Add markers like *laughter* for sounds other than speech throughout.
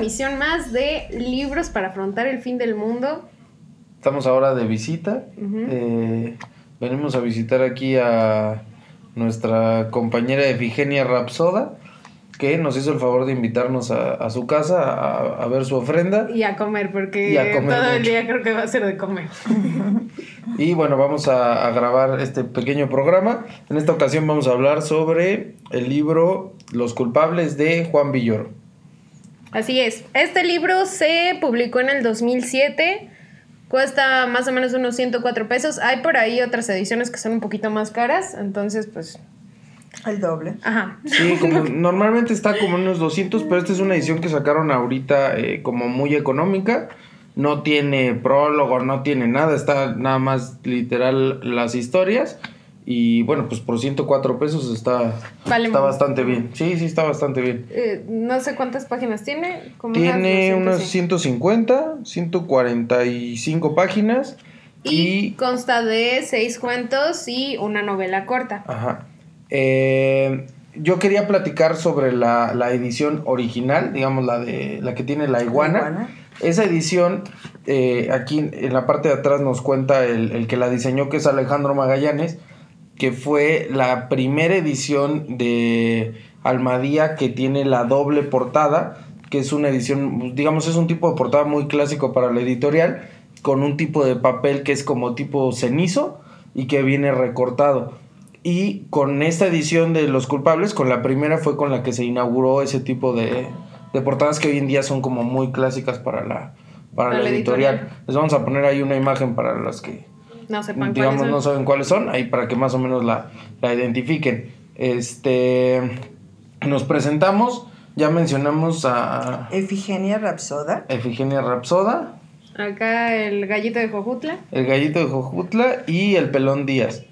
emisión más de Libros para afrontar el fin del mundo. Estamos ahora de visita. Eh, venimos a visitar aquí a nuestra compañera Efigenia Rapsoda, que nos hizo el favor de invitarnos a, su casa a, ver su ofrenda. Y a comer, porque todo el día creo que va a ser de comer. *laughs* y bueno, vamos a, a grabar este pequeño programa. En esta ocasión vamos a hablar sobre el libro Los culpables de Juan Villoro. Así es. Este libro se publicó en el 2007. Cuesta más o menos unos 104 pesos. Hay por ahí otras ediciones que son un poquito más caras. Entonces, pues... El doble. Ajá. Sí, *laughs* como normalmente está como unos 200, pero esta es una edición que sacaron ahorita eh, como muy económica. No tiene prólogo, no tiene nada. Está nada más literal las historias. Y bueno, pues por 104 pesos está, está bastante bien. Sí, sí, está bastante bien. Eh, no sé cuántas páginas tiene. tiene unas 150, 145 páginas. Y, consta de seis cuentos y una novela corta. Ajá. Eh, yo quería platicar sobre la, edición original, digamos la de la que tiene la iguana. Esa edición, eh, aquí en la parte de atrás nos cuenta el, el que la diseñó, que es Alejandro Magallanes que fue la primera edición de Almadía que tiene la doble portada, que es una edición, digamos, es un tipo de portada muy clásico para la editorial, con un tipo de papel que es como tipo cenizo y que viene recortado. Y con esta edición de Los Culpables, con la primera fue con la que se inauguró ese tipo de, de portadas que hoy en día son como muy clásicas para la, para, la, editorial. Les vamos a poner ahí una imagen para las que no sepan digamos, no saben cuáles son, ahí para que más o menos la, identifiquen. Este, nos presentamos, ya mencionamos a... Efigenia Rapsoda. Efigenia Rapsoda. Acá el gallito de Jojutla. El gallito de Jojutla y el pelón Díaz.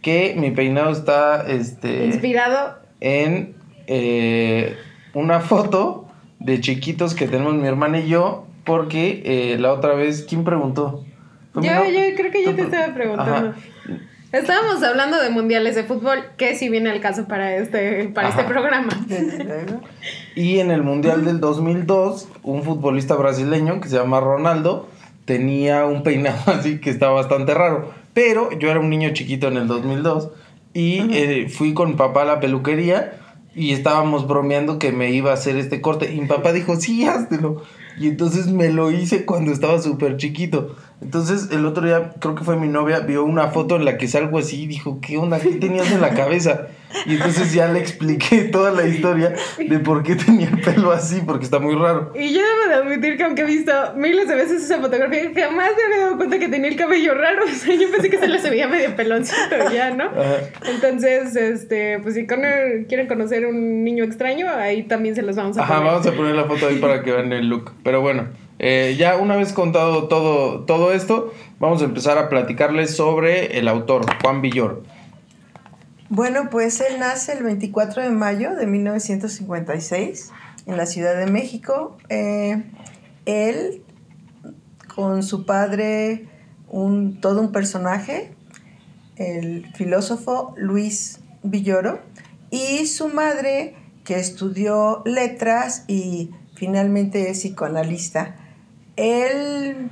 Que mi peinado está, este... Inspirado. En eh, una foto de chiquitos que tenemos mi hermana y yo, porque eh, la otra vez, ¿quién preguntó? Yo, yo creo que yo te estaba preguntando. Estábamos hablando de mundiales de fútbol, que si viene el caso para este, para este programa. *laughs* y en el mundial del 2002, un futbolista brasileño que se llama Ronaldo tenía un peinado *laughs* así que estaba bastante raro. Pero yo era un niño chiquito en el 2002 y eh, fui con papá a la peluquería y estábamos bromeando que me iba a hacer este corte. Y mi papá dijo, sí, háztelo. Y entonces me lo hice cuando estaba súper chiquito. Entonces el otro día, creo que fue mi novia, vio una foto en la que salgo así y dijo, ¿qué onda? ¿Qué tenías en la cabeza? Y entonces ya le expliqué *laughs* toda la historia de por qué tenía el pelo así, porque está muy raro. Y yo debo de admitir que aunque he visto miles de veces esa fotografía, jamás me había dado cuenta que tenía el cabello raro. *laughs* O sea, yo pensé que se le veía medio peloncito ya, ¿no? Entonces, este, pues si quieren conocer un niño extraño, ahí también se los vamos a poner. Ajá, vamos a poner la foto ahí para que vean el look. Pero bueno. Eh, ya una vez contado todo, todo esto, vamos a empezar a platicarles sobre el autor, Juan Villor. Bueno, pues él nace el 24 de mayo de 1956 en la Ciudad de México. Eh, él, con su padre, un, todo un personaje, el filósofo Luis Villoro, y su madre, que estudió letras y finalmente es psicoanalista. Él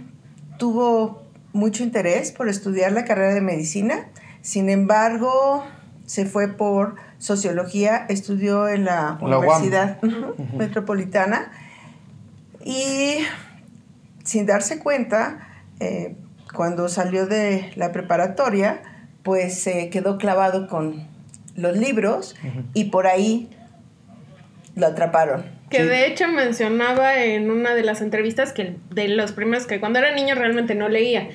tuvo mucho interés por estudiar la carrera de medicina, sin embargo, se fue por sociología, estudió en la, Universidad *laughs* Metropolitana. Y sin darse cuenta, eh, cuando salió de la preparatoria, pues se quedó clavado con los libros y por ahí lo atraparon. Que de hecho mencionaba en una de las entrevistas que de los primeros que cuando era niño realmente no leía.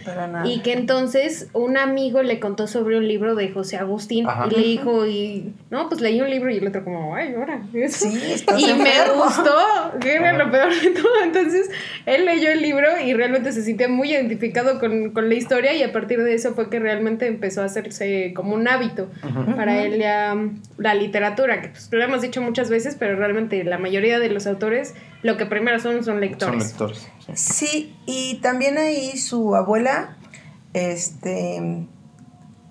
Y que entonces un amigo le contó sobre un libro de José Agustín y le dijo, y no, pues leí un libro y el otro como, ay, ahora. y me gustó, que era lo peor de todo. Entonces él leyó el libro y realmente se sintió muy identificado con, con la historia y a partir de eso fue que realmente empezó a hacerse como un hábito para él ya la literatura, que pues lo hemos dicho muchas veces, pero realmente la mayoría de los autores lo que primero son son lectores. Son lectores. Sí. y también ahí su abuela este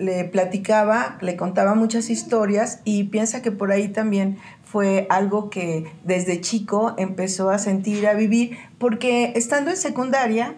le platicaba, le contaba muchas historias y piensa que por ahí también fue algo que desde chico empezó a sentir, a vivir, porque estando en secundaria,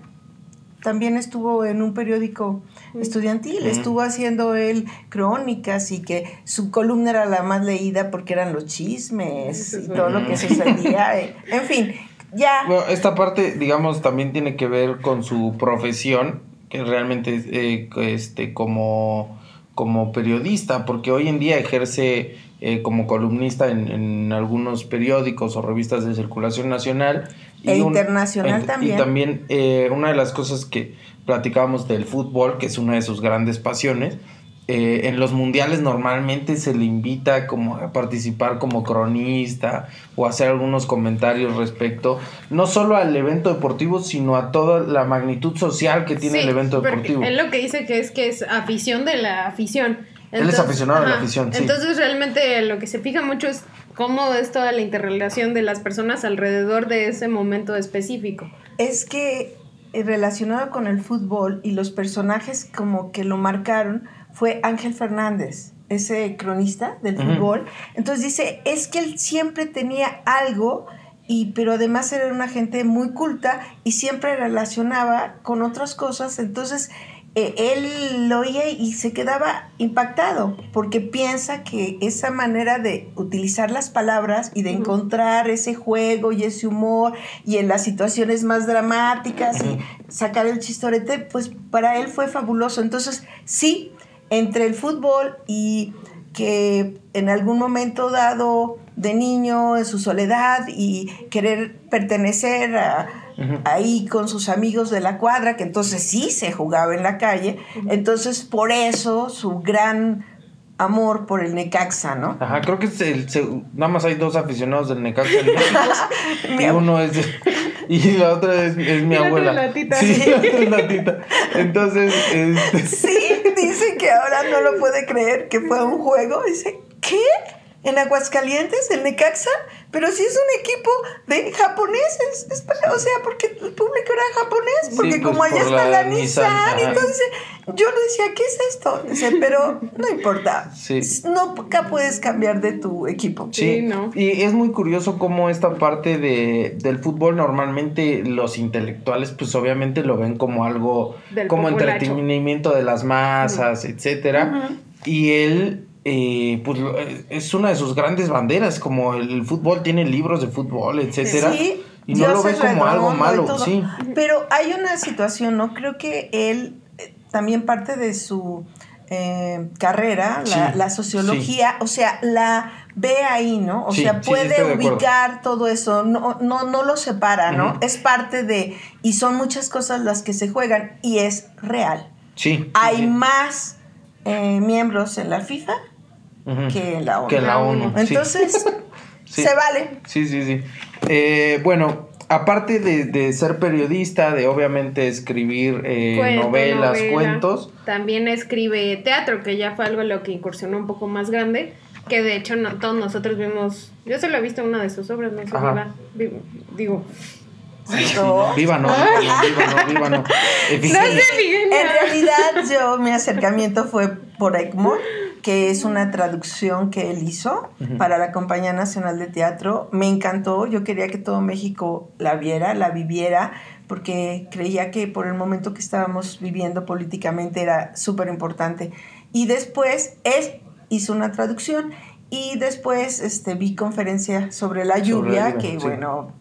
también estuvo en un periódico estudiantil, estuvo haciendo él crónicas y que su columna era la más leída porque eran los chismes y todo lo que sucedía. *laughs* en fin, ya. Bueno, esta parte, digamos, también tiene que ver con su profesión, que realmente eh, este, como, como periodista, porque hoy en día ejerce eh, como columnista en, en, algunos periódicos o revistas de circulación nacional. E internacional también. Y también eh, una de las cosas que platicábamos del fútbol, que es una de sus grandes pasiones, eh, en los mundiales normalmente se le invita como a participar como cronista o hacer algunos comentarios respecto no solo al evento deportivo sino a toda la magnitud social que tiene el evento deportivo. Él lo que dice que es que es afición de la afición. Él es aficionado de la afición, sí. Entonces realmente lo que se fija mucho es cómo es toda la interrelación de las personas alrededor de ese momento específico. Es que eh, relacionado con el fútbol y los personajes como que lo marcaron, fue Ángel Fernández, ese cronista del fútbol. Entonces dice, es que él siempre tenía algo, y, pero además era una gente muy culta y siempre relacionaba con otras cosas. Entonces él lo oía y se quedaba impactado porque piensa que esa manera de utilizar las palabras y de encontrar ese juego y ese humor y en las situaciones más dramáticas y sacar el chistorete, pues para él fue fabuloso. Entonces, sí, entre el fútbol y que en algún momento dado de niño en su soledad y querer pertenecer ahí con sus amigos de la cuadra, que entonces sí se jugaba en la calle, entonces por eso su gran amor por el Necaxa, ¿no? Ajá, creo que es el, nada más hay dos aficionados del Necaxa *laughs* y uno es y la otra es, mi abuela. La tita. Sí, la otra es la tita. Entonces, este... sí, dice que ahora no lo puede creer que fue un juego. Dice, ¿qué? ¿En Aguascalientes, en Necaxa? Pero si es un equipo de japoneses, o sea, porque el público era japonés, porque pues, como allá está la, Nissan, entonces yo le decía, ¿qué es esto? Dice, pero no importa, nunca puedes cambiar de tu equipo. Sí, ¿no? Y es muy curioso cómo esta parte de, del fútbol normalmente los intelectuales pues obviamente lo ven como algo, como entretenimiento de las masas, etcétera. Y él eh, pues eh, es una de sus grandes banderas, como el fútbol tiene libros de fútbol, etcétera. y no lo ve como algo malo, sí. Pero hay una situación, ¿no? Creo que él eh, también parte de su carrera, la, sociología, o sea, la ve ahí, ¿no? O sea, puede ubicar todo eso, no, no, no lo separa, ¿no? Es parte de, y son muchas cosas las que se juegan y es real. Sí. Hay más miembros en la FIFA que la ONU. Que la ONU. Entonces, *laughs* se vale. Sí, sí, sí. Eh, bueno, aparte de, ser periodista, de obviamente escribir eh, novelas, cuentos. También escribe teatro, que ya fue algo lo que incursionó un poco más grande. Que de hecho no, todos nosotros vimos. Yo solo he visto una de sus obras, no sé, viva, digo. viva no, viva no, viva no. *laughs* en realidad yo mi acercamiento fue por Egmont que es una traducción que él hizo para la Compañía Nacional de Teatro. Me encantó, yo quería que todo México la viera, la viviera, porque creía que por el momento que estábamos viviendo políticamente era súper importante. Y después él hizo una traducción y después este, vi conferencia sobre la lluvia, que bueno,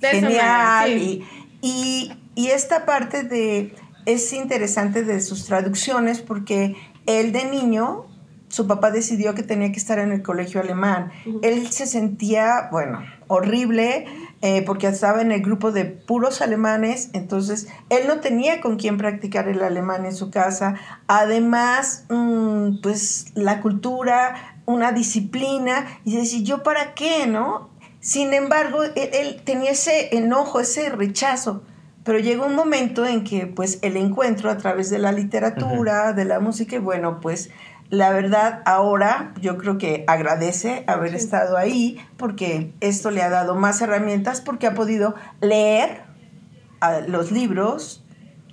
genial. y, y, y esta parte de es interesante de sus traducciones porque él de niño su papá decidió que tenía que estar en el colegio alemán. Él se sentía, bueno, horrible eh, porque estaba en el grupo de puros alemanes, entonces él no tenía con quién practicar el alemán en su casa. Además, mm, pues la cultura, una disciplina, y decía, ¿yo para qué, no? Sin embargo, él, tenía ese enojo, ese rechazo. Pero llegó un momento en que, pues, el encuentro a través de la literatura, de la música, y bueno, pues la verdad, ahora yo creo que agradece haber estado ahí porque esto le ha dado más herramientas porque ha podido leer los libros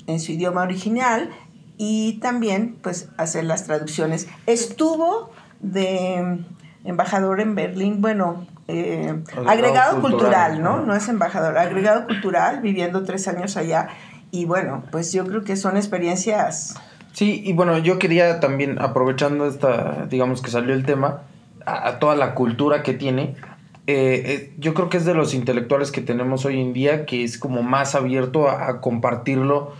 en su idioma original y también pues hacer las traducciones. Estuvo de embajador en Berlín, bueno, eh, agregado, cultural, ¿no? No es embajador, agregado cultural, viviendo tres años allá. Y bueno, pues yo creo que son experiencias... Sí, y bueno, yo quería también, aprovechando esta, digamos que salió el tema, a, toda la cultura que tiene, eh, eh, yo creo que es de los intelectuales que tenemos hoy en día que es como más abierto a, compartirlo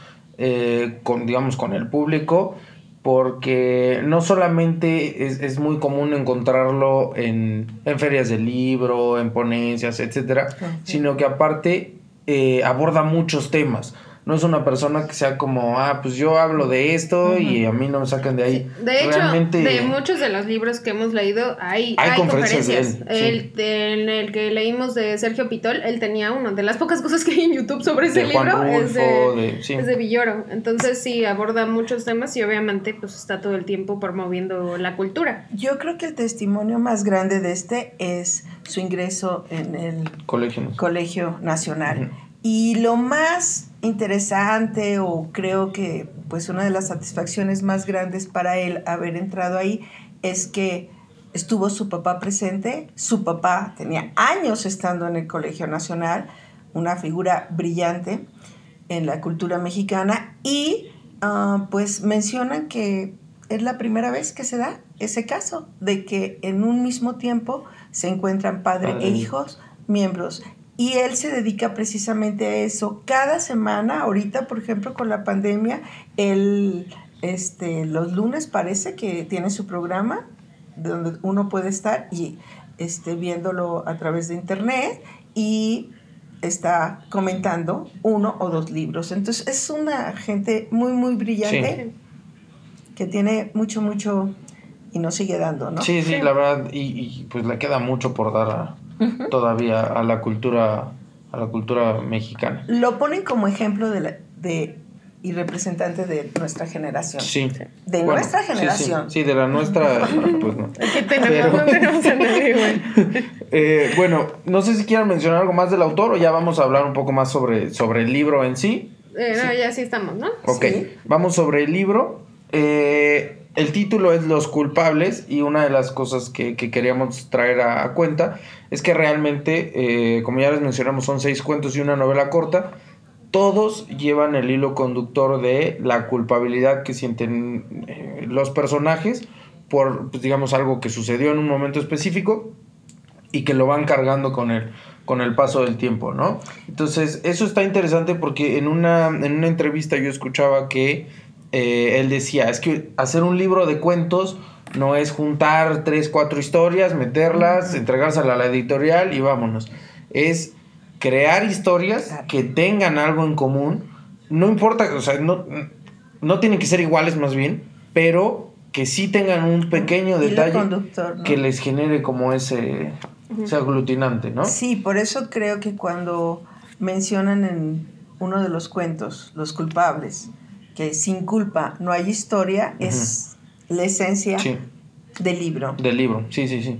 con, digamos, con el público porque no solamente es, muy común encontrarlo en, ferias de libro, en ponencias, etcétera, sino que aparte eh, aborda muchos temas no es una persona que sea como, ah, pues yo hablo de esto y a mí no me sacan de ahí. De hecho, de muchos de los libros que hemos leído hay, hay, conferencias. el, en el que leímos de Sergio Pitol, él tenía uno. De las pocas cosas que hay en YouTube sobre ese libro es, de, es de Villoro. Entonces sí, aborda muchos temas y obviamente pues está todo el tiempo promoviendo la cultura. Yo creo que el testimonio más grande de este es su ingreso en el Colegio, Colegio Nacional. Y lo más interesante o creo que pues una de las satisfacciones más grandes para él haber entrado ahí es que estuvo su papá presente, su papá tenía años estando en el Colegio Nacional, una figura brillante en la cultura mexicana. Y ah, pues mencionan que es la primera vez que se da ese caso de que en un mismo tiempo se encuentran padre e hijos miembros y él se dedica precisamente a eso. Cada semana, ahorita, por ejemplo, con la pandemia, él, este, los lunes parece que tiene su programa donde uno puede estar y este, viéndolo a través de internet y está comentando uno o dos libros. Entonces es una gente muy, muy brillante que tiene mucho, mucho y nos sigue dando, ¿no? Sí, sí, la verdad, y, y pues le queda mucho por dar a, todavía a la cultura a la cultura mexicana. Lo ponen como ejemplo de, la, de y representante de nuestra generación. Sí. De nuestra generación. Sí, de la nuestra, *laughs* pues no. tenemos, *laughs* eh, bueno, no sé si quieran mencionar algo más del autor o ya vamos a hablar un poco más sobre, sobre el libro en sí. Eh, no, ya sí estamos, ¿no? Ok, vamos sobre el libro. Eh, el título es Los culpables y una de las cosas que, queríamos traer a, cuenta es que realmente, eh, como ya les mencionamos, son seis cuentos y una novela corta. Todos llevan el hilo conductor de la culpabilidad que sienten eh, los personajes por, pues, digamos, algo que sucedió en un momento específico y que lo van cargando con el, con el paso del tiempo, ¿no? Entonces, eso está interesante porque en una, en una entrevista yo escuchaba que eh, él decía, es que hacer un libro de cuentos no es juntar tres, cuatro historias, meterlas, entregárselas a la editorial y vámonos. Es crear historias que tengan algo en común. No importa, o sea, no, no tienen que ser iguales más bien, pero que sí tengan un pequeño detalle que les genere como ese, ese aglutinante, ¿no? Sí, por eso creo que cuando mencionan en uno de los cuentos, los culpables, que sin culpa no hay historia, es la esencia del libro. Del libro, sí, sí, sí.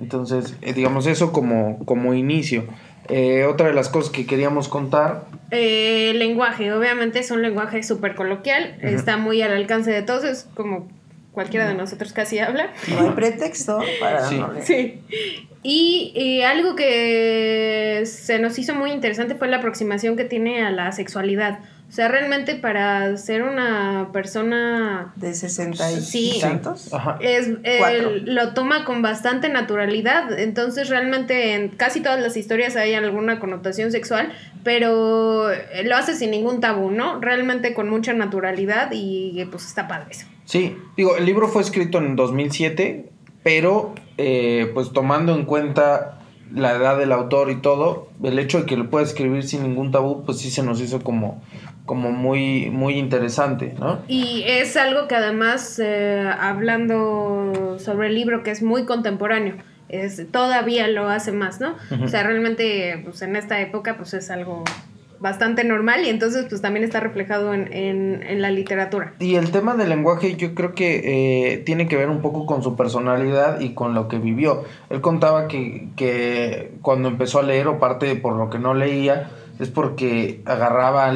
Entonces, eh, digamos eso como, como inicio. Eh, otra de las cosas que queríamos contar. Eh, lenguaje, obviamente es un lenguaje súper coloquial, está muy al alcance de todos, es como cualquiera de nosotros casi habla. No hay pretexto para sí. Sí. Y, algo que se nos hizo muy interesante fue la aproximación que tiene a la sexualidad. O sea, realmente para ser una persona... De 60 y sí, tantos. Es, lo toma con bastante naturalidad. Entonces realmente en casi todas las historias hay alguna connotación sexual, pero lo hace sin ningún tabú, ¿no? Realmente con mucha naturalidad y pues está padre eso. Sí, digo, el libro fue escrito en 2007, pero eh, pues tomando en cuenta la edad del autor y todo, el hecho de que lo pueda escribir sin ningún tabú, pues sí se nos hizo como, como muy, muy interesante, ¿no? Y es algo que además, eh, hablando sobre el libro, que es muy contemporáneo, es, todavía lo hace más, ¿no? O sea, realmente, pues en esta época, pues es algo bastante normal y entonces pues también está reflejado en, en, la literatura. Y el tema del lenguaje yo creo que eh, tiene que ver un poco con su personalidad y con lo que vivió. Él contaba que, que cuando empezó a leer o parte por lo que no leía es porque agarraba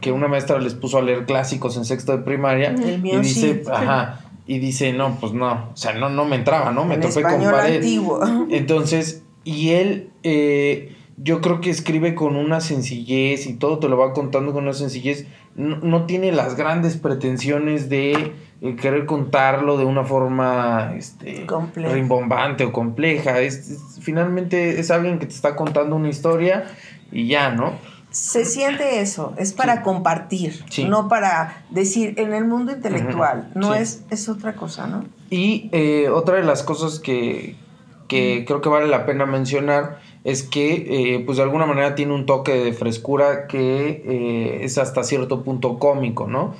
que una maestra les puso a leer clásicos en sexto de primaria y dice, ajá, y dice, no, pues no, o sea, no, no me entraba, ¿no? Me topé con pared. Antiguo. Entonces, y él, eh, yo creo que escribe con una sencillez y todo te lo va contando con una sencillez. No, tiene las grandes pretensiones de eh, querer contarlo de una forma este, rimbombante o compleja. Es, finalmente es alguien que te está contando una historia y ya, ¿no? Se siente eso, es para compartir, no para decir en el mundo intelectual, no es, es otra cosa, ¿no? Y eh, otra de las cosas que, que creo que vale la pena mencionar es que eh, pues de alguna manera tiene un toque de frescura que eh, es hasta cierto punto cómico, ¿no?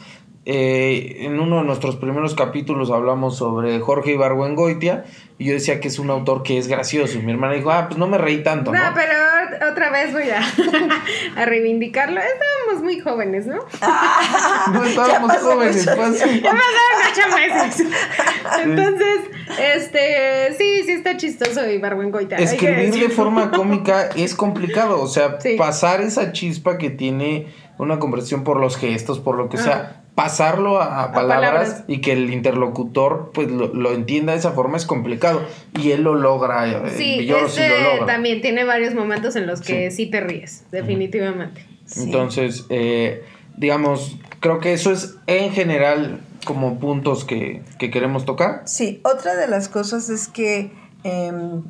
Eh, en uno de nuestros primeros capítulos hablamos sobre Jorge Ibargüengoitia y yo decía que es un autor que es gracioso y mi hermana dijo, ah, pues no me reí tanto. No, ¿no? pero otra vez voy a, *laughs* a reivindicarlo. Estábamos muy jóvenes, ¿no? no *laughs* estábamos jóvenes, pues. Ya pasaron ocho meses. Entonces, este, sí, sí está chistoso Ibargüengoitia. Escribir de forma *laughs* cómica es complicado, o sea, pasar esa chispa que tiene una conversación por los gestos, por lo que sea pasarlo a, palabras, y que el interlocutor pues lo, entienda de esa forma es complicado. Y él lo logra eh, sí, este también tiene varios momentos en los que sí, te ríes definitivamente. Entonces eh, digamos creo que eso es en general como puntos que, queremos tocar. Sí otra de las cosas es que em,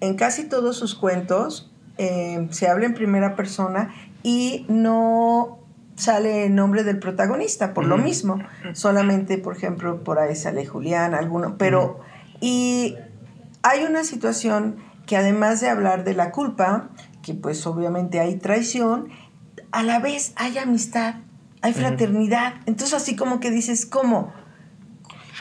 en casi todos sus cuentos em, se habla en primera persona y no sale el nombre del protagonista, por lo mismo. Solamente, por ejemplo, por ahí sale Julián, alguno. Pero, y hay una situación que además de hablar de la culpa, que pues obviamente hay traición, a la vez hay amistad, hay fraternidad. Entonces así como que dices, ¿cómo?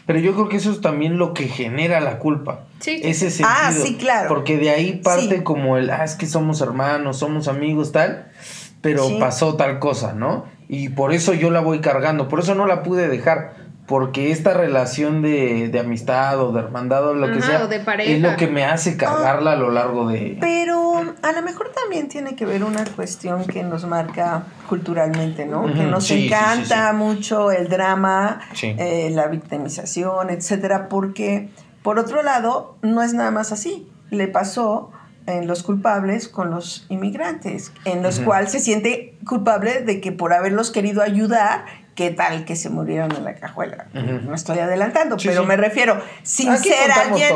Pero yo creo que eso es también lo que genera la culpa. Sí. Ese sentido. Ah, sí, claro. Porque de ahí parte como el, ah, es que somos hermanos, somos amigos, tal pero pasó tal cosa, ¿no? Y por eso yo la voy cargando, por eso no la pude dejar, porque esta relación de, de amistad o de hermandad o lo que sea, es lo que me hace cargarla a lo largo de... Pero a lo mejor también tiene que ver una cuestión que nos marca culturalmente, ¿no? Que nos encanta mucho el drama, eh, la victimización, etcétera, porque por otro lado, no es nada más así. Le pasó en los culpables con los inmigrantes, en los cuales se siente culpable de que por haberlos querido ayudar, qué tal que se murieron en la cajuela. No estoy adelantando, pero me refiero, sin ser alguien,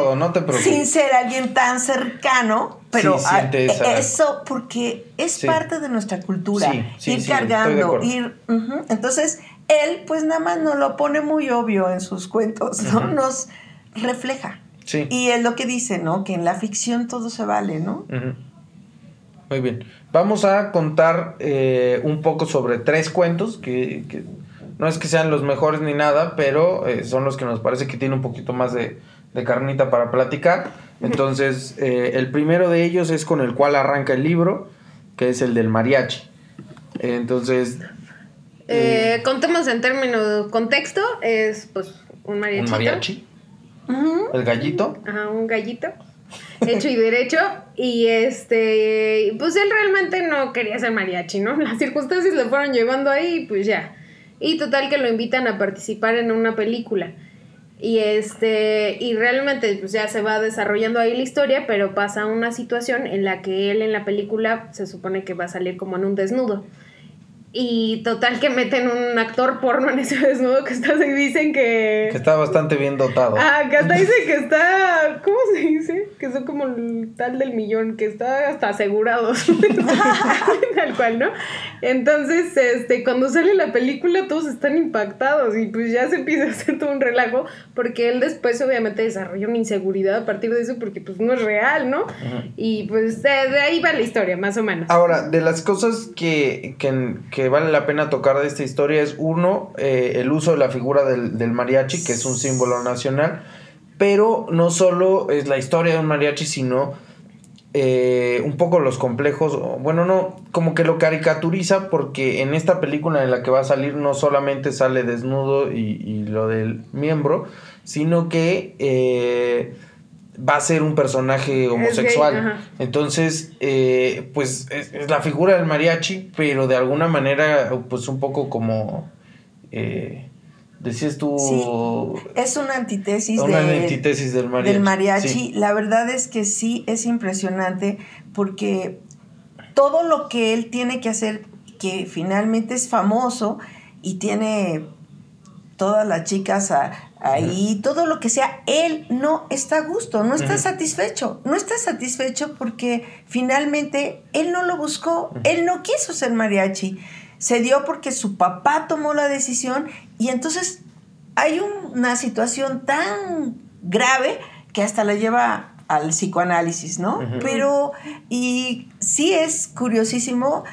sin ser alguien tan cercano, pero eso porque es parte de nuestra cultura, ir cargando, ir, entonces él pues nada más nos lo pone muy obvio en sus cuentos, ¿no? Nos refleja. Y es lo que dice, ¿no? Que en la ficción todo se vale, ¿no? Muy bien. Vamos a contar eh, un poco sobre tres cuentos que, no es que sean los mejores ni nada, pero eh, son los que nos parece que tienen un poquito más de, carnita para platicar. Entonces, eh, el primero de ellos es con el cual arranca el libro, que es el del mariachi. Entonces... contemos en términos contexto, es pues un mariachi. Un mariachi el gallito. Ajá, un gallito. Hecho y derecho. Y este, pues él realmente no quería ser mariachi, ¿no? Las circunstancias lo fueron llevando ahí, pues ya. Y total que lo invitan a participar en una película. Y este, y realmente pues ya se va desarrollando ahí la historia, pero pasa una situación en la que él en la película se supone que va a salir como en un desnudo. Y total que meten un actor porno en ese desnudo que está, y *laughs* dicen que... Que está bastante bien dotado. Ah, que hasta dice que *laughs* está... ¿Cómo se dice? Que son como el tal del millón, que está hasta asegurados. *laughs* tal cual, ¿no? Entonces, este, cuando sale la película todos están impactados y pues ya se empieza a hacer todo un relajo porque él después obviamente desarrolla una inseguridad a partir de eso porque pues no es real, ¿no? Y pues de, ahí va la historia, más o menos. Ahora, de las cosas que, que vale la pena tocar de esta historia es uno, eh, el uso de la figura del, mariachi, que es un símbolo nacional, pero no solo es la historia de un mariachi, sino eh, un poco los complejos, bueno, no, como que lo caricaturiza porque en esta película en la que va a salir no solamente sale desnudo y, lo del miembro, sino que... Eh, va a ser un personaje homosexual. Entonces, eh, pues es, la figura del mariachi, pero de alguna manera, pues un poco como... Eh, Decías tú. es una antítesis, una antítesis del mariachi. Del mariachi. La verdad es que sí es impresionante porque todo lo que él tiene que hacer, que finalmente es famoso y tiene todas las chicas ahí, todo lo que sea, él no está a gusto, no está satisfecho, no está satisfecho porque finalmente él no lo buscó, él no quiso ser mariachi, se dio porque su papá tomó la decisión y entonces hay una situación tan grave que hasta la lleva al psicoanálisis, ¿no? Pero, y sí es curiosísimo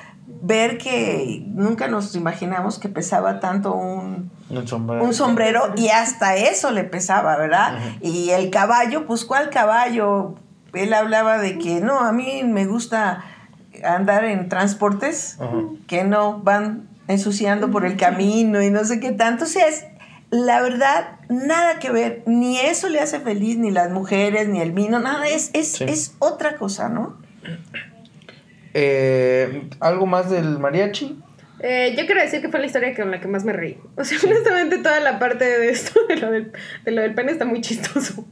ver que nunca nos imaginamos que pesaba tanto un, un sombrero, y hasta eso le pesaba, ¿verdad? Y el caballo, pues ¿cuál caballo? Él hablaba de que no, a mí me gusta andar en transportes que no van ensuciando por el camino y no sé qué tanto. O sea, es, la verdad, nada que ver, ni eso le hace feliz, ni las mujeres, ni el vino, nada, es, es, es otra cosa, ¿no? Eh, ¿Algo más del mariachi? Eh, yo quiero decir que fue la historia con la que más me reí. O sea, *laughs* honestamente, toda la parte de esto, de lo del, de lo del pene, está muy chistoso.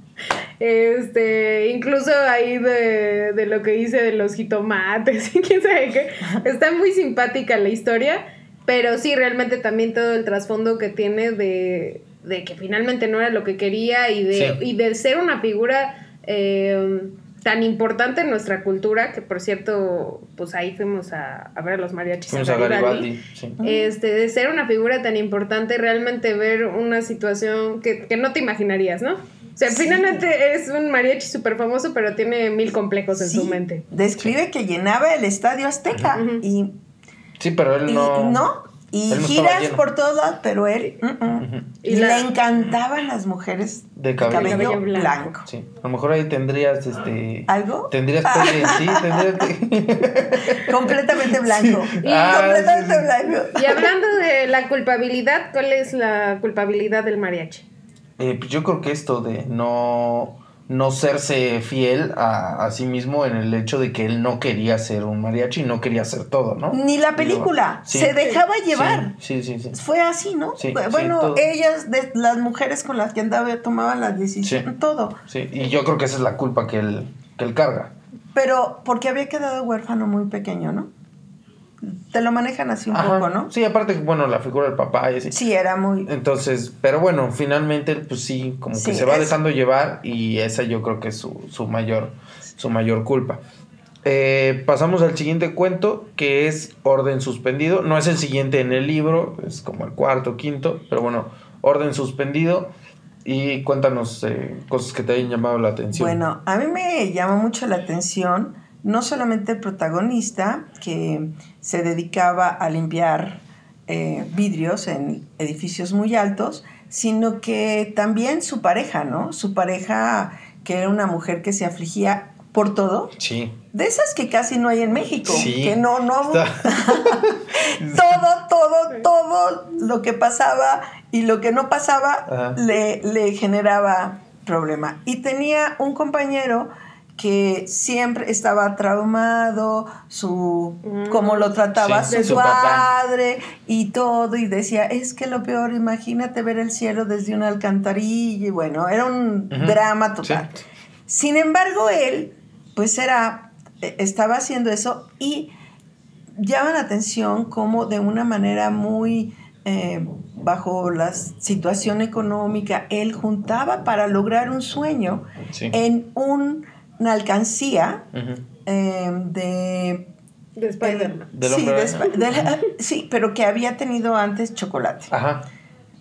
Este, incluso ahí de, de lo que hice de los jitomates y quién sabe qué. Está muy simpática la historia, pero sí, realmente también todo el trasfondo que tiene de, de que finalmente no era lo que quería y de, y de ser una figura. Eh, tan importante en nuestra cultura, que por cierto, pues ahí fuimos a, ver a los mariachis. Fuimos a Garibaldi, este, de ser una figura tan importante, realmente ver una situación que, no te imaginarías, ¿no? O sea, finalmente es un mariachi súper famoso, pero tiene mil complejos en su mente. Describe que llenaba el estadio Azteca y... Sí, pero él no... ¿No? Y giras por todas, pero él. Mm, mm. Y, le encantaban las mujeres de cabello, blanco. Sí. A lo mejor ahí tendrías este. ¿Algo? Tendrías peli, sí, tendrías. *laughs* completamente blanco. Ah, completamente blanco. Y hablando de la culpabilidad, ¿cuál es la culpabilidad del mariachi? Eh, pues yo creo que esto de no no serse fiel a, sí mismo en el hecho de que él no quería ser un mariachi, no quería hacer todo, ¿no? Ni la película, se dejaba llevar. Sí, sí, sí, Fue así, ¿no? bueno, ellas, de, las mujeres con las que andaba, tomaban la decisión, todo. Sí, y yo creo que esa es la culpa que él, que él carga. Pero porque había quedado huérfano muy pequeño, ¿no? Te lo manejan así un poco, ¿no? Sí, aparte, bueno, la figura del papá y así. Sí, era muy... Entonces, pero bueno, finalmente, pues sí, como que se va dejando llevar y esa yo creo que es su, mayor, su mayor culpa. Eh, pasamos al siguiente cuento, que es Orden Suspendido. No es el siguiente en el libro, es como el cuarto, quinto, pero bueno, Orden Suspendido. Y cuéntanos eh, cosas que te hayan llamado la atención. Bueno, a mí me llamó mucho la atención no solamente el protagonista, que se dedicaba a limpiar eh, vidrios en edificios muy altos, sino que también su pareja, ¿no? Su pareja, que era una mujer que se afligía por todo. Sí. De esas que casi no hay en México. Sí. Que no, no. *laughs* todo, todo, todo lo que pasaba y lo que no pasaba le, le generaba problema. Y tenía un compañero que siempre estaba traumado, su mm. cómo lo trataba su, padre y todo, y decía, es que lo peor, imagínate ver el cielo desde una alcantarilla, y bueno, era un drama total. Sin embargo, él, pues era, e, estaba haciendo eso y llama la atención como de una manera muy... Eh, bajo la situación económica, él juntaba para lograr un sueño en un una alcancía em, de... De Spider-Man. sí, sí, pero que había tenido antes chocolate. Ajá.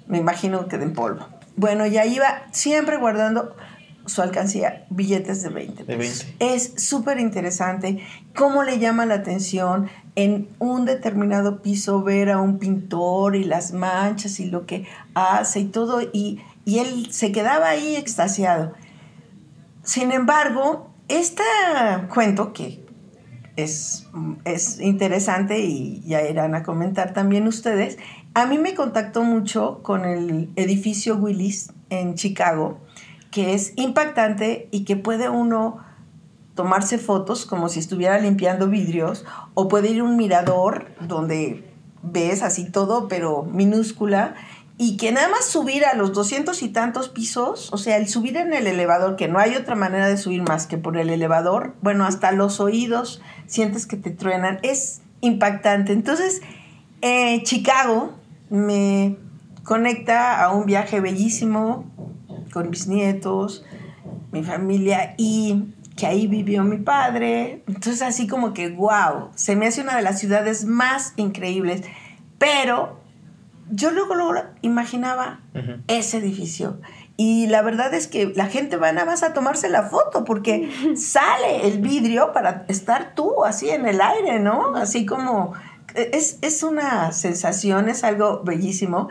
Me imagino que de en polvo. Bueno, ya iba siempre guardando su alcancía, billetes de 20. De 20. Es súper interesante cómo le llama la atención en un determinado piso ver a un pintor y las manchas y lo que hace y todo, y, y él se quedaba ahí extasiado. Sin embargo, este cuento que es, es interesante y ya irán a comentar también ustedes, a mí me contactó mucho con el edificio Willis en Chicago, que es impactante y que puede uno tomarse fotos como si estuviera limpiando vidrios o puede ir a un mirador donde ves así todo pero minúscula y que nada más subir a los doscientos y tantos pisos, o sea, el subir en el elevador, que no hay otra manera de subir más que por el elevador, bueno, hasta los oídos sientes que te truenan, es impactante. Entonces, eh, Chicago me conecta a un viaje bellísimo con mis nietos, mi familia y que ahí vivió mi padre. Entonces así como que, wow, se me hace una de las ciudades más increíbles. Pero yo luego, luego imaginaba ese edificio. Y la verdad es que la gente va nada más a tomarse la foto porque *laughs* sale el vidrio para estar tú así en el aire, ¿no? Así como es, es una sensación, es algo bellísimo.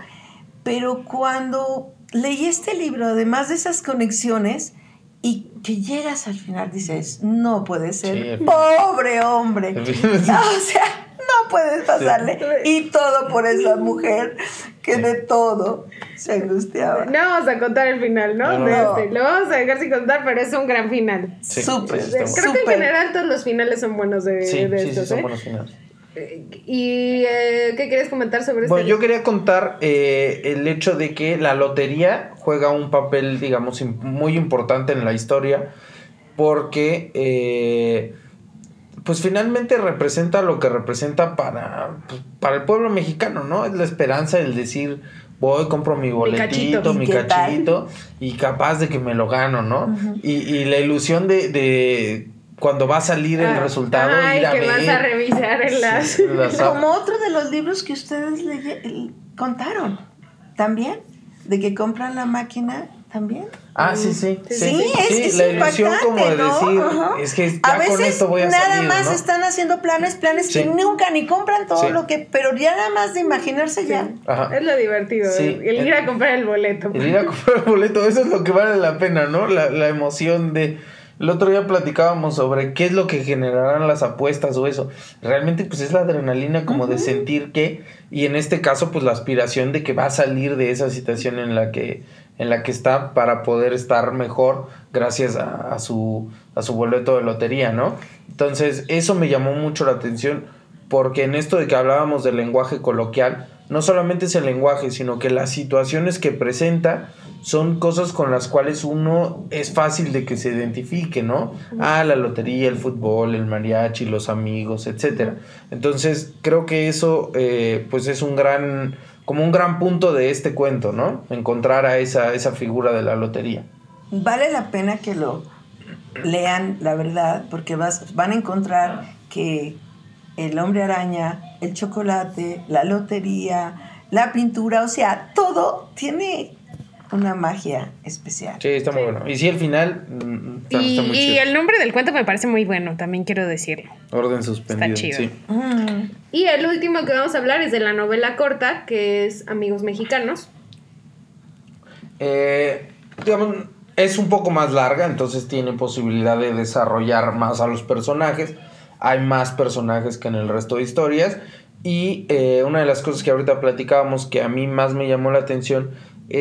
Pero cuando leí este libro, además de esas conexiones, y que llegas al final, dices, no puede ser, pobre hombre. *laughs* o sea, no puedes pasarle. Y todo por esa mujer que de todo se angustiaba. No vamos a contar el final, ¿no? Este, lo vamos a dejar sin contar, pero es un gran final. Súper. Creo que en general todos los finales son buenos de, de estos, son ¿eh? buenos finales. ¿Y eh, qué quieres comentar sobre esto? Bueno, yo quería contar eh, el hecho de que la lotería juega un papel, digamos, muy importante en la historia porque, eh, pues finalmente representa lo que representa para, pues, para el pueblo mexicano, ¿no? Es la esperanza, el decir, voy, compro mi boletito, mi cachito, y capaz de que me lo gano, ¿no? y, y, la ilusión de, de cuando va a salir el ah, resultado ay, ir a que vas a revisar en las... *laughs* Como otro de los libros que ustedes le contaron, también, de que compran la máquina también. Ah, sí, sí. Sí, es, la ilusión como de decir, es que ya a veces con esto voy a nada más están haciendo planes, planes que nunca ni compran todo lo que, pero ya nada más de imaginarse ya. Es lo divertido, el, ir a comprar el boleto. El ir a comprar el boleto, eso es lo que vale la pena, ¿no? La, la emoción de el otro día platicábamos sobre qué es lo que generarán las apuestas o eso. Realmente pues es la adrenalina como de sentir que y en este caso pues la aspiración de que va a salir de esa situación en la que en la que está para poder estar mejor gracias a, su a su boleto de lotería, ¿no? Entonces, eso me llamó mucho la atención porque en esto de que hablábamos del lenguaje coloquial, no solamente es el lenguaje, sino que las situaciones que presenta son cosas con las cuales uno es fácil de que se identifique, ¿no? Ah, la lotería, el fútbol, el mariachi, los amigos, etcétera. Entonces, creo que eso, eh, pues es un gran, como un gran punto de este cuento, ¿no? Encontrar a esa, esa figura de la lotería. Vale la pena que lo lean, la verdad, porque vas, van a encontrar que el hombre araña, el chocolate, la lotería, la pintura, o sea, todo tiene una magia especial. Sí, está muy bueno. Y sí, el final mm, está, y, muy chido. Y el nombre del cuento me parece muy bueno, también quiero decirlo. Orden suspendido. Está chido. Sí. Mm. Y el último que vamos a hablar es de la novela corta, que es Amigos Mexicanos. Eh, digamos, es un poco más larga, entonces tiene posibilidad de desarrollar más a los personajes. Hay más personajes que en el resto de historias. Y eh, una de las cosas que ahorita platicábamos que a mí más me llamó la atención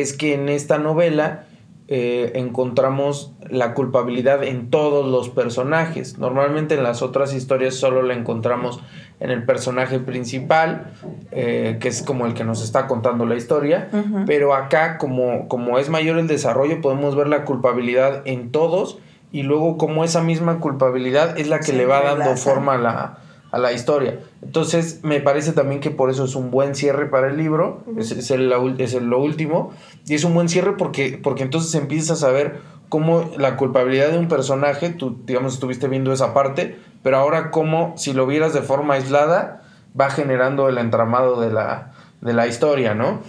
es que en esta novela eh, encontramos la culpabilidad en todos los personajes. Normalmente en las otras historias solo la encontramos en el personaje principal, eh, que es como el que nos está contando la historia, pero acá como, como es mayor el desarrollo podemos ver la culpabilidad en todos y luego como esa misma culpabilidad es la que le va dando forma a la, a la historia. Entonces, me parece también que por eso es un buen cierre para el libro, es, es, el, es lo último, y es un buen cierre porque, porque entonces empiezas a ver cómo la culpabilidad de un personaje, tú, digamos, estuviste viendo esa parte, pero ahora cómo, si lo vieras de forma aislada, va generando el entramado de la, de la historia, ¿no?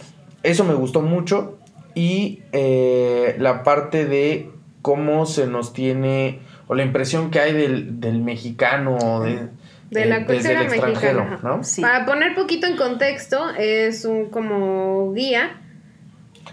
Eso me gustó mucho. Y eh, la parte de cómo se nos tiene, o la impresión que hay del, del mexicano, de de la cultura mexicana. Para poner poquito en contexto, es un como guía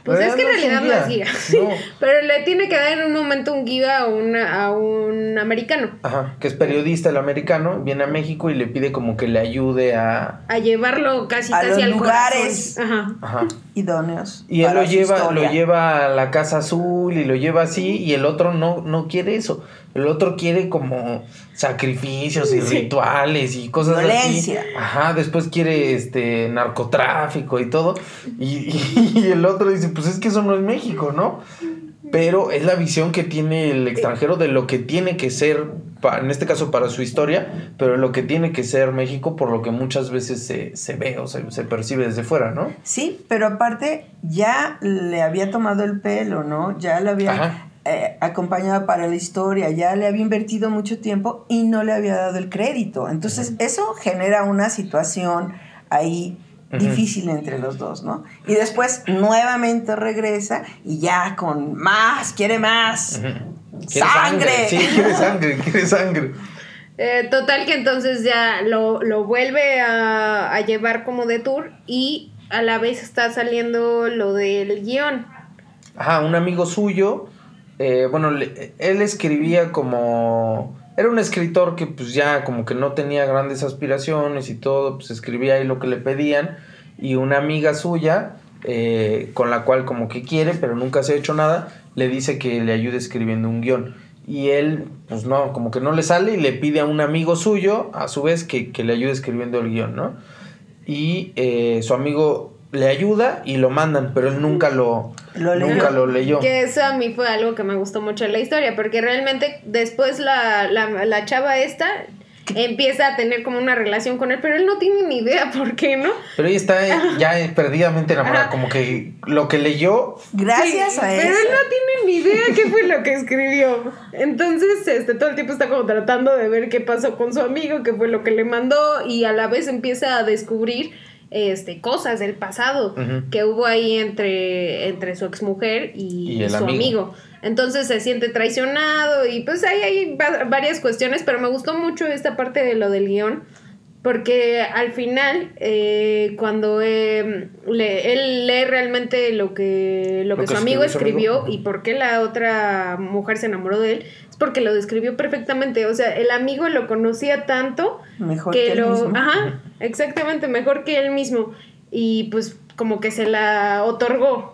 Pues es que en realidad no es guía. *laughs* Pero le tiene que dar en un momento un guía a, una, a un americano. Ajá, que es periodista el americano, viene a México y le pide como que le ayude a... A llevarlo casi a casi los lugares Ajá. idóneos. Y él lo lleva, lo lleva a la Casa Azul y lo lleva así y el otro no, no quiere eso. El otro quiere como sacrificios y rituales y cosas Violencia. así. Ajá, después quiere este narcotráfico y todo. Y, *laughs* y, el otro dice, pues es que eso no es México, ¿no? Pero es la visión que tiene el extranjero de lo que tiene que ser, en este caso para su historia, pero lo que tiene que ser México por lo que muchas veces se, se ve o se, se, percibe desde fuera, ¿no? Sí, pero aparte ya le había tomado el pelo, ¿no? Ya le había eh, acompañado para la historia, ya le había invertido mucho tiempo y no le había dado el crédito. Entonces, eso genera una situación ahí difícil entre los dos, ¿no? Y después nuevamente regresa y ya con más, quiere más. ¡Sangre! Sí, *laughs* quiere sangre, quiere sangre. Eh, total que entonces ya lo, lo vuelve a, a, llevar como de tour y a la vez está saliendo lo del guion. Ajá, un amigo suyo, eh, bueno, él escribía como era un escritor que pues ya como que no tenía grandes aspiraciones y todo, pues escribía ahí lo que le pedían y una amiga suya, eh, con la cual como que quiere, pero nunca se ha hecho nada, le dice que le ayude escribiendo un guion. Y él, pues no, como que no le sale y le pide a un amigo suyo, a su vez, que, le ayude escribiendo el guion, ¿no? Y eh, su amigo le ayuda y lo mandan, pero él nunca lo, nunca lo leyó. Que eso a mí fue algo que me gustó mucho en la historia, porque realmente después la, la, la chava esta empieza a tener como una relación con él, pero él no tiene ni idea por qué, ¿no? Pero ella está ya perdidamente enamorada, como que lo que leyó. Gracias a eso. Pero él no tiene ni idea qué fue lo que escribió. Entonces, este, todo el tiempo está como tratando de ver qué pasó con su amigo, qué fue lo que le mandó, y a la vez empieza a descubrir este, cosas del pasado que hubo ahí entre, entre su exmujer y, y su amigo. Entonces se siente traicionado y pues ahí hay varias cuestiones, pero me gustó mucho esta parte de lo del guion. Porque al final, eh, cuando eh, él lee realmente lo que, lo, que, su amigo escribió y por qué la otra mujer se enamoró de él, porque lo describió perfectamente. O sea, el amigo lo conocía tanto mejor que, lo... Mismo. Ajá, exactamente, mejor que él mismo. Y pues como que se la otorgó.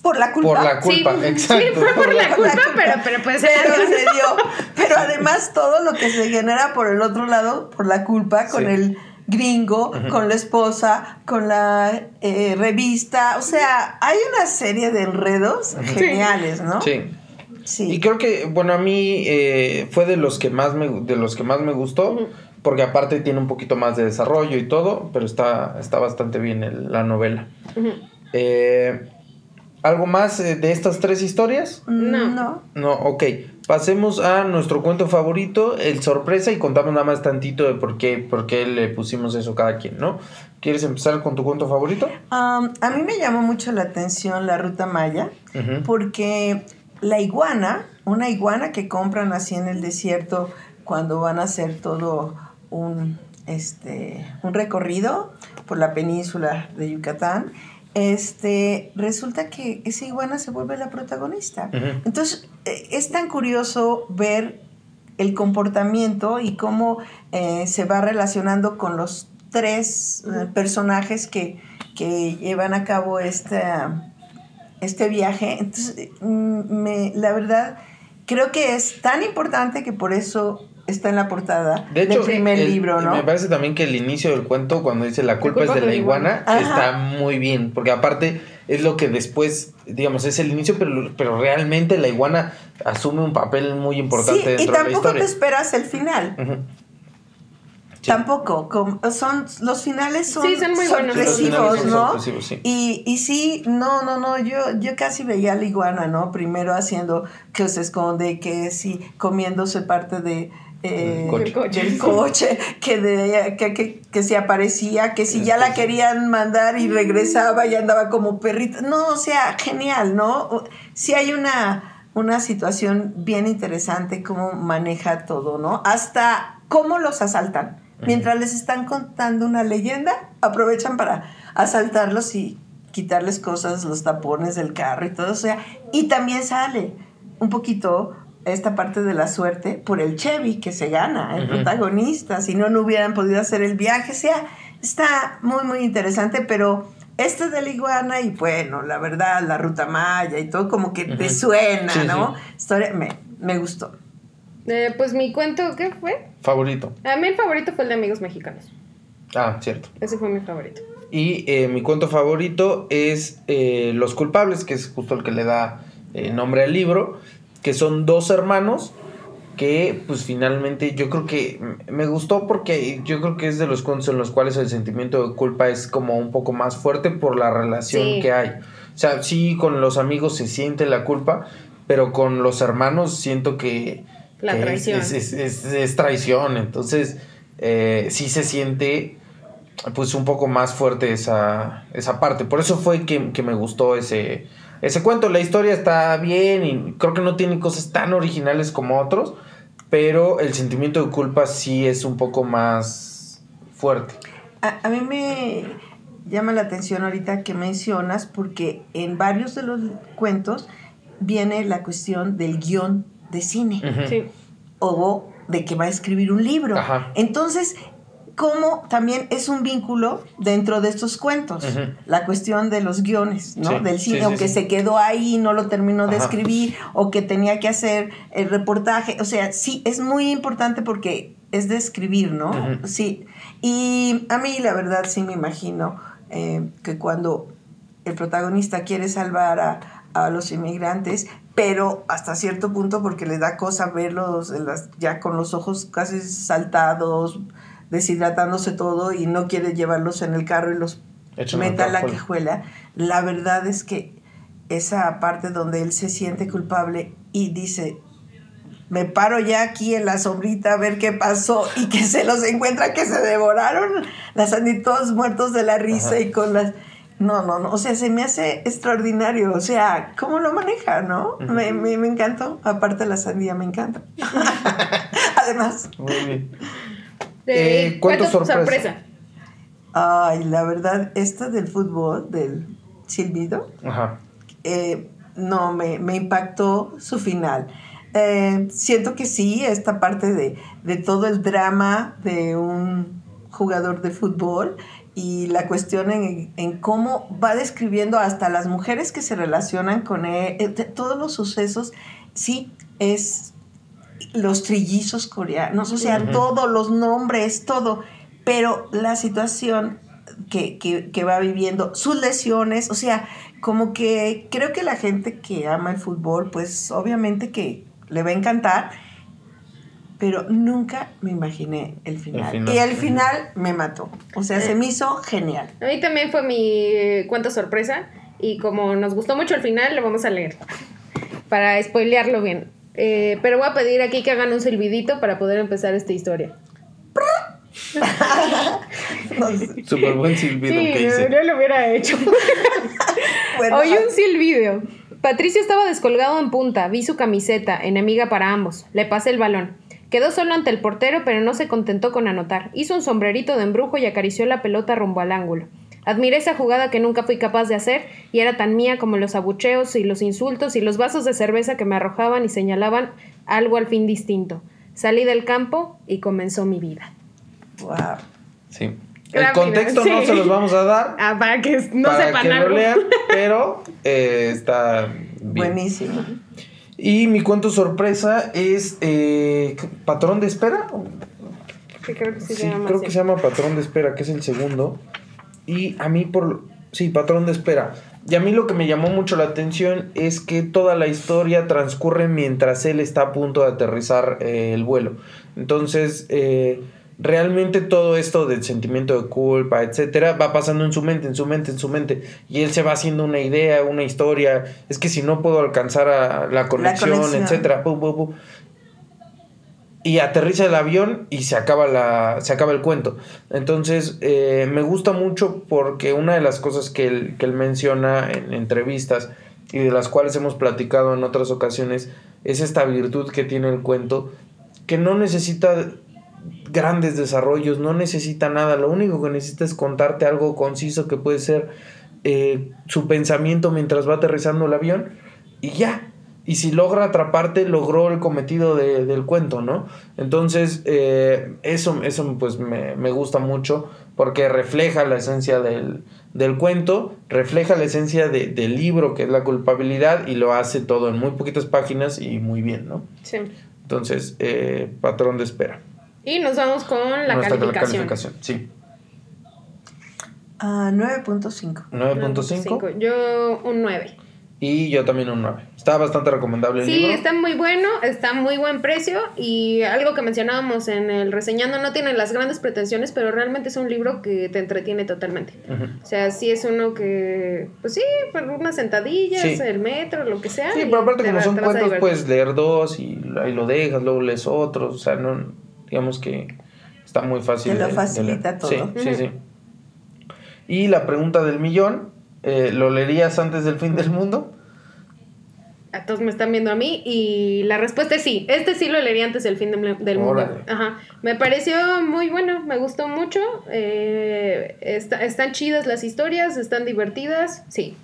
Por la culpa. Por la culpa, exacto. Sí, fue por, la, culpa, pero, pero pues pero se dio. Pero además todo lo que se genera por el otro lado, por la culpa, con el gringo, con la esposa, con la eh, revista. O sea, hay una serie de enredos geniales, ¿no? Sí. Sí. Y creo que, bueno, a mí eh, fue de los que más me, de los que más me gustó, porque aparte tiene un poquito más de desarrollo y todo, pero está, está bastante bien la novela. eh, ¿Algo más eh, de estas tres historias? No. No. No, ok. Pasemos a nuestro cuento favorito, El Sorpresa, y contamos nada más tantito de por qué, por qué le pusimos eso cada quien, ¿no? ¿Quieres empezar con tu cuento favorito? a mí me llamó mucho la atención la ruta maya, porque la iguana, una iguana que compran así en el desierto cuando van a hacer todo un, este, un recorrido por la península de Yucatán, este, resulta que esa iguana se vuelve la protagonista. Entonces, e, es tan curioso ver el comportamiento y cómo eh, se va relacionando con los tres eh, personajes que, llevan a cabo este, este viaje. Entonces, mm, me, la verdad, creo que es tan importante que por eso está en la portada de hecho, del primer libro, ¿no? Me parece también que el inicio del cuento, cuando dice la culpa, es de la iguana, está muy bien, porque aparte es lo que después, digamos, es el inicio, pero, pero realmente la iguana asume un papel muy importante sí, dentro y tampoco te esperas el final. Tampoco, son los finales son, sorpresivos, ¿no? y, y sí, no, no, no, yo, yo casi veía a la iguana, ¿no? Primero haciendo que se esconde, que sí, comiéndose parte de, eh, del *laughs* coche, que, de, que, que, se aparecía, que si ya la querían mandar y regresaba y andaba como perrita. No, o sea, genial, ¿no? Sí hay una, una situación bien interesante cómo maneja todo, ¿no? Hasta cómo los asaltan. Mientras les están contando una leyenda, aprovechan para asaltarlos y quitarles cosas, los tapones del carro y todo, o sea, y también sale un poquito esta parte de la suerte por el Chevy que se gana, el protagonista, si no, no hubieran podido hacer el viaje, o sea, está muy, muy interesante, pero este de la iguana y bueno, la verdad, la ruta maya y todo como que te suena, ¿no? Historia, me, me gustó. Eh, pues mi cuento, ¿qué fue? Favorito. A mí el favorito fue el de Amigos Mexicanos. Ah, cierto. Ese fue mi favorito. Y eh, mi cuento favorito es eh, Los culpables, que es justo el que le da nombre al libro, que son dos hermanos que pues finalmente yo creo que me gustó porque yo creo que es de los cuentos en los cuales el sentimiento de culpa es como un poco más fuerte por la relación que hay. O sea, sí, con los amigos se siente la culpa, pero con los hermanos siento que... La traición. Es, traición, entonces eh, sí se siente pues un poco más fuerte esa, esa parte. Por eso fue que, que me gustó ese, ese cuento. La historia está bien y creo que no tiene cosas tan originales como otros, pero el sentimiento de culpa sí es un poco más fuerte. A, mí me llama la atención ahorita que mencionas porque en varios de los cuentos viene la cuestión del guion de cine. O de que va a escribir un libro. Entonces, cómo también es un vínculo dentro de estos cuentos, la cuestión de los guiones, ¿no? Del cine, o que se quedó ahí y no lo terminó de escribir, o que tenía que hacer el reportaje, o sea, sí, es muy importante porque es de escribir, ¿no? Sí, y a mí la verdad sí me imagino eh, que cuando el protagonista quiere salvar a, a los inmigrantes, pero hasta cierto punto porque le da cosa verlos ya con los ojos casi saltados, deshidratándose todo y no quiere llevarlos en el carro y los meta a la quejuela. La verdad es que esa parte donde él se siente culpable y dice, me paro ya aquí en la sombrita a ver qué pasó y que se los encuentra que se devoraron las todos muertos de la risa y con las... No, no, no, o sea, se me hace extraordinario, o sea, ¿cómo lo maneja, no? me, me, me, encantó, aparte la sandía me encanta. *laughs* Además. Muy bien. Eh, ¿Cuánto sorpresa? Ay, la verdad, esta del fútbol, del silbido, eh, no, me, impactó su final. Eh, siento que sí, esta parte de, todo el drama de un jugador de fútbol y la cuestión en, en, cómo va describiendo hasta las mujeres que se relacionan con él, todos los sucesos, sí, es los trillizos coreanos, o sea, todos los nombres, todo, pero la situación que, que, va viviendo, sus lesiones, o sea, como que creo que la gente que ama el fútbol, pues obviamente que le va a encantar, pero nunca me imaginé el final. Y el final me mató. O sea, se me hizo genial. A mí también fue mi cuento sorpresa. Y como nos gustó mucho el final, lo vamos a leer. *laughs* Para spoilearlo bien. Eh, pero voy a pedir aquí que hagan un silbidito para poder empezar esta historia. *laughs* Súper buen silbido que hice. yo lo hubiera hecho. *laughs* Oí un silbido. Patricio estaba descolgado en punta. Vi su camiseta, enemiga para ambos. Le pasé el balón. Quedó solo ante el portero, pero no se contentó con anotar. Hizo un sombrerito de embrujo y acarició la pelota rumbo al ángulo. Admiré esa jugada que nunca fui capaz de hacer y era tan mía como los abucheos y los insultos y los vasos de cerveza que me arrojaban y señalaban algo al fin distinto. Salí del campo y comenzó mi vida. Wow. Sí. El contexto no se los vamos a dar. Ah, para que no para sepan que algo. Lo lean, pero eh, está buenísimo. Y mi cuento sorpresa es eh, Patrón de Espera. Sí, creo que, sí sí, creo que se llama Patrón de Espera, que es el segundo. Y a mí por... Sí, patrón de espera. Y a mí lo que me llamó mucho la atención es que toda la historia transcurre mientras él está a punto de aterrizar eh, el vuelo. Entonces, eh, realmente todo esto del sentimiento de culpa, etcétera, va pasando en su mente, en su mente, en su mente. Y él se va haciendo una idea, una historia. Es que si no puedo alcanzar a la conexión, etcétera y aterriza el avión y se acaba, la, se acaba el cuento. Entonces, eh, me gusta mucho porque una de las cosas que él, que él menciona en entrevistas y de las cuales hemos platicado en otras ocasiones es esta virtud que tiene el cuento, que no necesita grandes desarrollos, no necesita nada, lo único que necesita es contarte algo conciso que puede ser eh, su pensamiento mientras va aterrizando el avión y ya. Y si logra atraparte, logró el cometido del cuento, ¿no? Entonces, eh, eso, eso pues me, me, gusta mucho porque refleja la esencia del, del cuento, refleja la esencia de, del libro, que es la culpabilidad, y lo hace todo en muy poquitas páginas y muy bien, ¿no? Sí. Entonces, eh, patrón de espera. Y nos vamos con la calificación. calificación. Sí. 9.5. Ah, 9.5. Yo un 9. Y yo también un 9. Está bastante recomendable el sí, libro. Sí, está muy bueno, está muy buen precio y algo que mencionábamos en el reseñando no tiene las grandes pretensiones, pero realmente es un libro que te entretiene totalmente. O sea, sí es uno que, pues sí, por unas sentadillas, el metro, lo que sea. Sí, pero aparte como son cuentos, puedes leer dos y ahí lo dejas, luego lees otros, o sea, no, digamos que está muy fácil. Te lo facilita todo. Sí, sí, sí. Y la pregunta del millón, eh, ¿lo leerías antes del fin del mundo? A todos me están viendo a mí y la respuesta es sí. Este sí lo leería antes del fin del mundo. Ajá. Me pareció muy bueno, me gustó mucho. Eh, están chidas las historias, están divertidas, sí.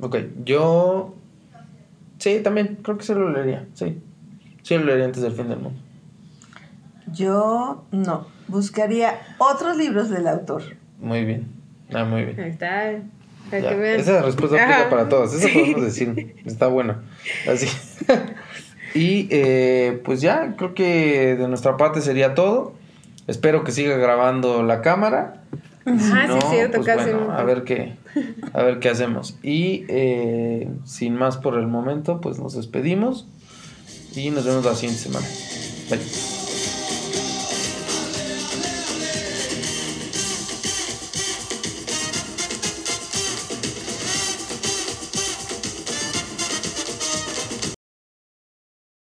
Ok, yo... Sí, también, creo que sí lo leería, sí. Sí lo leería antes del fin del mundo. Yo no, buscaría otros libros del autor. Muy bien, ah, muy bien. Ahí está. Esa respuesta aplica para todos, eso podemos decir, está bueno. Así. *laughs* y eh, pues ya, creo que de nuestra parte sería todo. Espero que siga grabando la cámara. Ah, sí, cierto, pues casi. a ver qué, a ver qué hacemos. Y eh, sin más por el momento, pues nos despedimos y nos vemos la siguiente semana. Bye.